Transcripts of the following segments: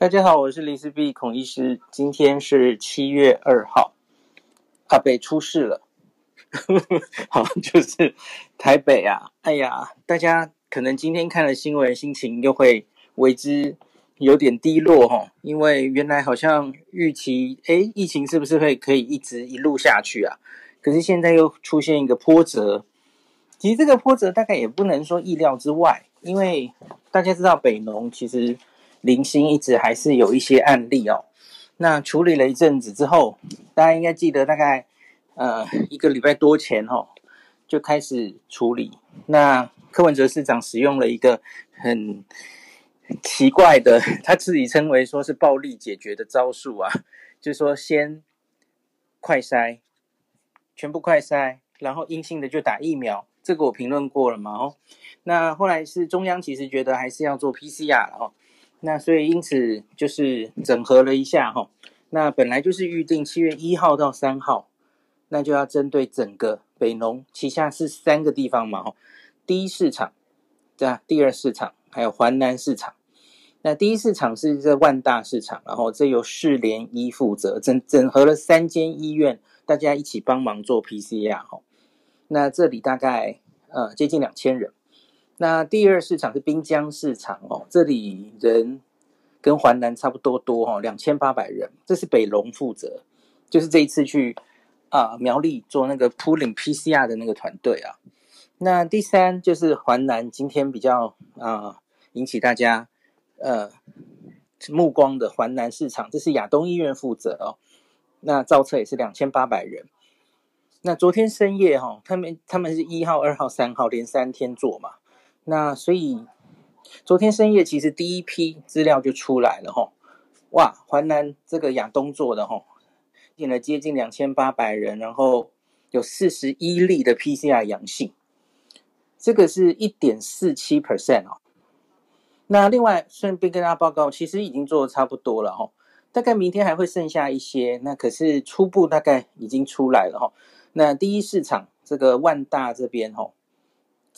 大家好，我是林思碧孔医师。今天是七月二号，阿北出事了。好，就是台北啊，哎呀，大家可能今天看了新闻，心情又会为之有点低落哈，因为原来好像预期，诶，疫情是不是会可以一直一路下去啊？可是现在又出现一个波折。其实这个波折大概也不能说意料之外，因为大家知道北农其实。零星一直还是有一些案例哦，那处理了一阵子之后，大家应该记得大概呃一个礼拜多前哦，就开始处理。那柯文哲市长使用了一个很奇怪的，他自己称为说是暴力解决的招数啊，就是说先快筛，全部快筛，然后阴性的就打疫苗。这个我评论过了嘛哦，那后来是中央其实觉得还是要做 PCR 哦。那所以因此就是整合了一下哈，那本来就是预定七月一号到三号，那就要针对整个北农旗下是三个地方嘛哈，第一市场，对啊，第二市场还有环南市场。那第一市场是这万大市场，然后这由市联医负责整整合了三间医院，大家一起帮忙做 PCR 哈。那这里大概呃接近两千人。那第二市场是滨江市场哦，这里人跟环南差不多多哦，两千八百人。这是北龙负责，就是这一次去啊苗栗做那个普林 PCR 的那个团队啊。那第三就是环南，今天比较啊引起大家呃目光的环南市场，这是亚东医院负责哦。那造册也是两千八百人。那昨天深夜哈、哦，他们他们是一号、二号、三号连三天做嘛。那所以，昨天深夜其实第一批资料就出来了吼，哇，淮南这个亚东做的吼，进了接近两千八百人，然后有四十一例的 PCR 阳性，这个是一点四七 percent 哦。那另外顺便跟大家报告，其实已经做的差不多了吼，大概明天还会剩下一些，那可是初步大概已经出来了吼。那第一市场这个万大这边吼。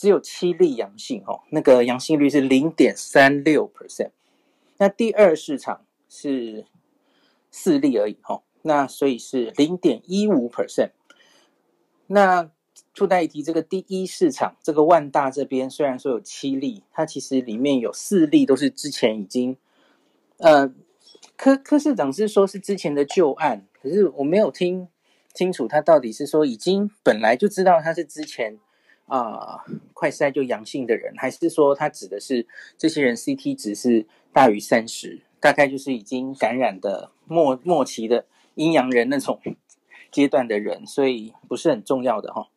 只有七例阳性哦，那个阳性率是零点三六 percent。那第二市场是四例而已哦，那所以是零点一五 percent。那附带一提，这个第一市场这个万大这边虽然说有七例，它其实里面有四例都是之前已经，呃，柯柯市长是说是之前的旧案，可是我没有听清楚他到底是说已经本来就知道他是之前。啊、快筛就阳性的人，还是说他指的是这些人 CT 值是大于三十，大概就是已经感染的末末期的阴阳人那种阶段的人，所以不是很重要的哈。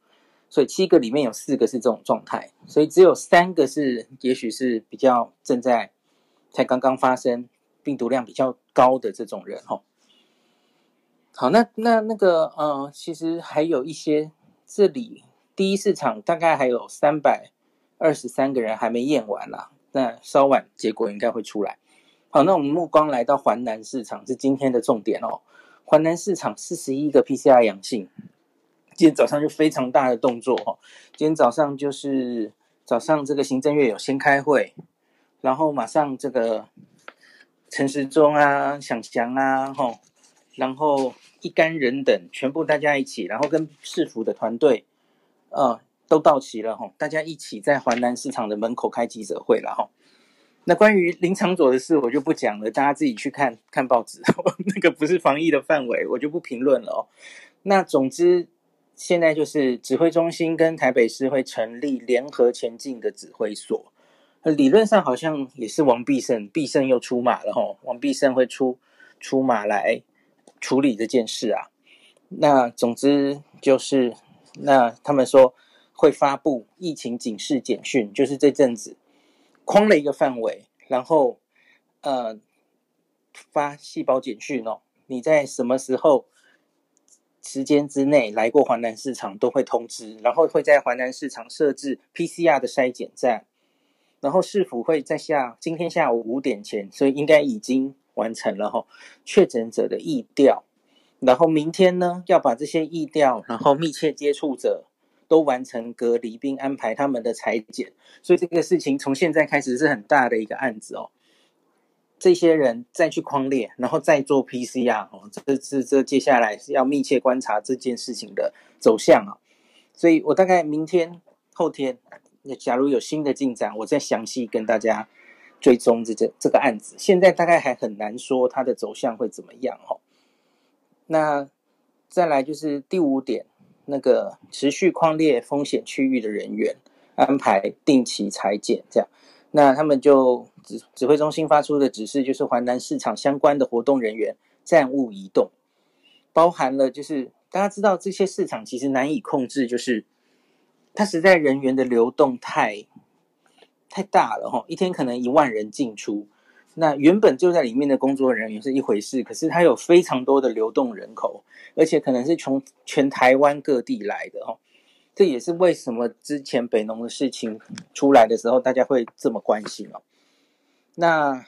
所以七个里面有四个是这种状态，所以只有三个是也许是比较正在才刚刚发生病毒量比较高的这种人哈。好，那那那个呃，其实还有一些这里。第一市场大概还有三百二十三个人还没验完啦，那稍晚结果应该会出来。好，那我们目光来到环南市场是今天的重点哦。环南市场四十一个 PCR 阳性，今天早上就非常大的动作哦。今天早上就是早上这个行政院有先开会，然后马上这个陈时中啊、想翔啊，吼，然后一干人等全部大家一起，然后跟市府的团队。呃，都到齐了哈，大家一起在环南市场的门口开记者会了哈。那关于林长佐的事，我就不讲了，大家自己去看看报纸，那个不是防疫的范围，我就不评论了哦。那总之，现在就是指挥中心跟台北市会成立联合前进的指挥所，理论上好像也是王必胜，必胜又出马了哈，王必胜会出出马来处理这件事啊。那总之就是。那他们说会发布疫情警示简讯，就是这阵子框了一个范围，然后呃发细胞简讯哦，你在什么时候时间之内来过华南市场都会通知，然后会在华南市场设置 PCR 的筛检站，然后市府会在下今天下午五点前，所以应该已经完成了哈确诊者的疫调。然后明天呢，要把这些疫调，然后密切接触者都完成隔离，并安排他们的裁剪。所以这个事情从现在开始是很大的一个案子哦。这些人再去框列，然后再做 PCR 哦，这这这接下来是要密切观察这件事情的走向啊。所以我大概明天、后天，假如有新的进展，我再详细跟大家追踪这这这个案子。现在大概还很难说它的走向会怎么样哦。那再来就是第五点，那个持续匡列风险区域的人员安排定期裁剪，这样。那他们就指指挥中心发出的指示，就是环南市场相关的活动人员暂勿移动，包含了就是。大家知道这些市场其实难以控制，就是它实在人员的流动太太大了哈，一天可能一万人进出，那原本就在里面的工作人员是一回事，可是它有非常多的流动人口，而且可能是从全台湾各地来的哦，这也是为什么之前北农的事情出来的时候，大家会这么关心哦。那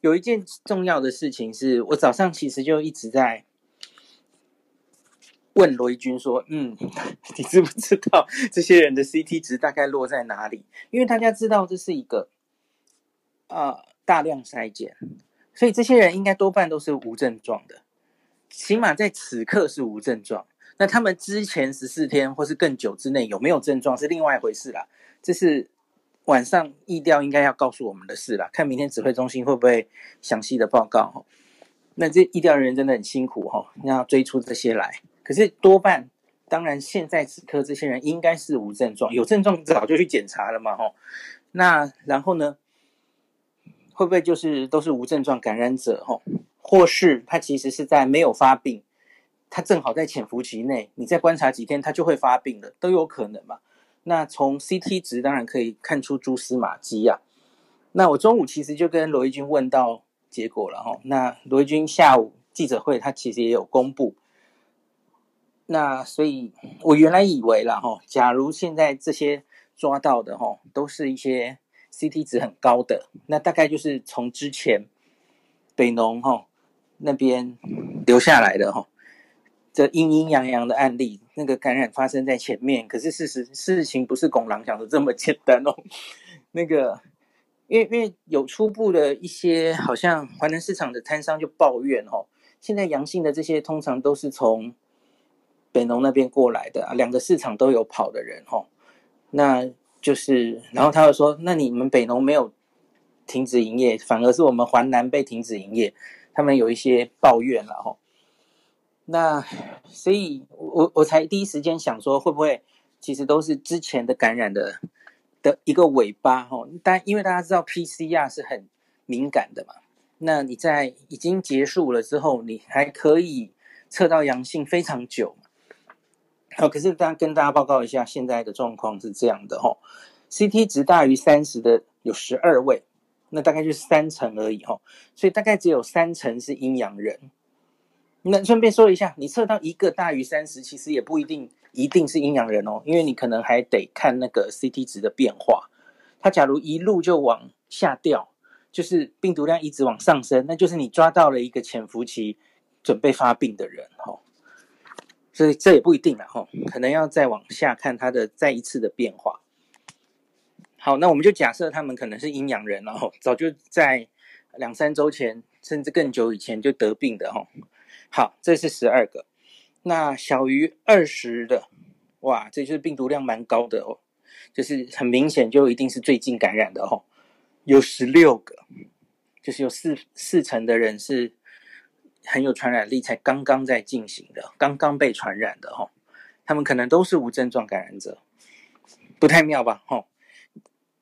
有一件重要的事情是，我早上其实就一直在。问罗一军说：“嗯，你知不知道这些人的 CT 值大概落在哪里？因为大家知道这是一个啊、呃、大量筛检，所以这些人应该多半都是无症状的，起码在此刻是无症状。那他们之前十四天或是更久之内有没有症状是另外一回事啦。这是晚上意调应该要告诉我们的事啦。看明天指挥中心会不会详细的报告。那这疫调人员真的很辛苦哈，要追出这些来。”可是多半，当然现在此刻这些人应该是无症状，有症状早就去检查了嘛，吼。那然后呢，会不会就是都是无症状感染者，吼？或是他其实是在没有发病，他正好在潜伏期内，你再观察几天，他就会发病了，都有可能嘛。那从 CT 值当然可以看出蛛丝马迹呀。那我中午其实就跟罗一军问到结果了，吼。那罗一军下午记者会他其实也有公布。那所以，我原来以为啦哈，假如现在这些抓到的哈，都是一些 CT 值很高的，那大概就是从之前北农哈那边留下来的哈，这阴阴阳阳的案例，那个感染发生在前面，可是事实事情不是拱狼讲的这么简单哦。那个，因为因为有初步的一些，好像华南市场的摊商就抱怨哦，现在阳性的这些通常都是从。北农那边过来的啊，两个市场都有跑的人哦，那就是，然后他又说，那你们北农没有停止营业，反而是我们环南被停止营业，他们有一些抱怨了吼。那所以我我才第一时间想说，会不会其实都是之前的感染的的一个尾巴吼？但因为大家知道 PCR 是很敏感的嘛，那你在已经结束了之后，你还可以测到阳性非常久。好，可是大家跟大家报告一下，现在的状况是这样的哈，CT 值大于三十的有十二位，那大概就是三成而已哈，所以大概只有三成是阴阳人。那顺便说一下，你测到一个大于三十，其实也不一定一定是阴阳人哦，因为你可能还得看那个 CT 值的变化。它假如一路就往下掉，就是病毒量一直往上升，那就是你抓到了一个潜伏期准备发病的人哈。所以这也不一定了哈，可能要再往下看它的再一次的变化。好，那我们就假设他们可能是阴阳人，然后早就在两三周前，甚至更久以前就得病的哈。好，这是十二个。那小于二十的，哇，这就是病毒量蛮高的哦，就是很明显就一定是最近感染的哦。有十六个，就是有四四成的人是。很有传染力，才刚刚在进行的，刚刚被传染的哈，他们可能都是无症状感染者，不太妙吧哈？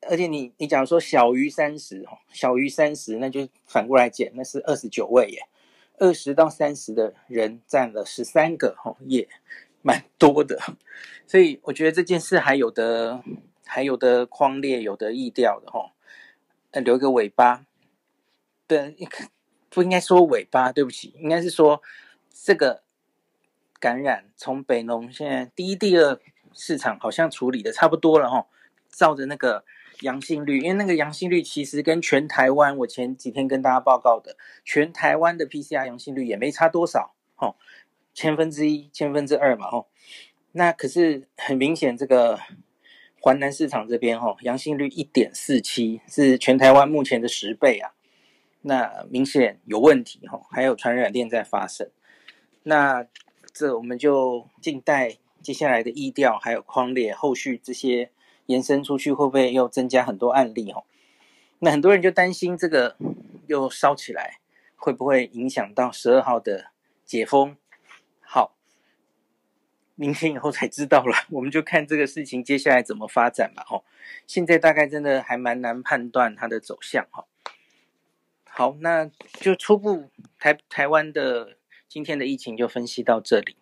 而且你你假如说小于三十哈，小于三十，那就反过来减，那是二十九位耶，二十到三十的人占了十三个哈，也蛮多的，所以我觉得这件事还有的还有的匡列，有的疫调的哈，留个尾巴的一个。不应该说尾巴，对不起，应该是说这个感染从北农现在第一、第二市场好像处理的差不多了哈，照着那个阳性率，因为那个阳性率其实跟全台湾我前几天跟大家报告的全台湾的 PCR 阳性率也没差多少哈，千分之一、千分之二嘛哈，那可是很明显这个环南市场这边哈阳性率一点四七是全台湾目前的十倍啊。那明显有问题哈，还有传染链在发生。那这我们就静待接下来的疫调，还有匡列后续这些延伸出去，会不会又增加很多案例？那很多人就担心这个又烧起来，会不会影响到十二号的解封？好，明天以后才知道了，我们就看这个事情接下来怎么发展吧。哦，现在大概真的还蛮难判断它的走向。哈，好，那就初步台台湾的今天的疫情就分析到这里。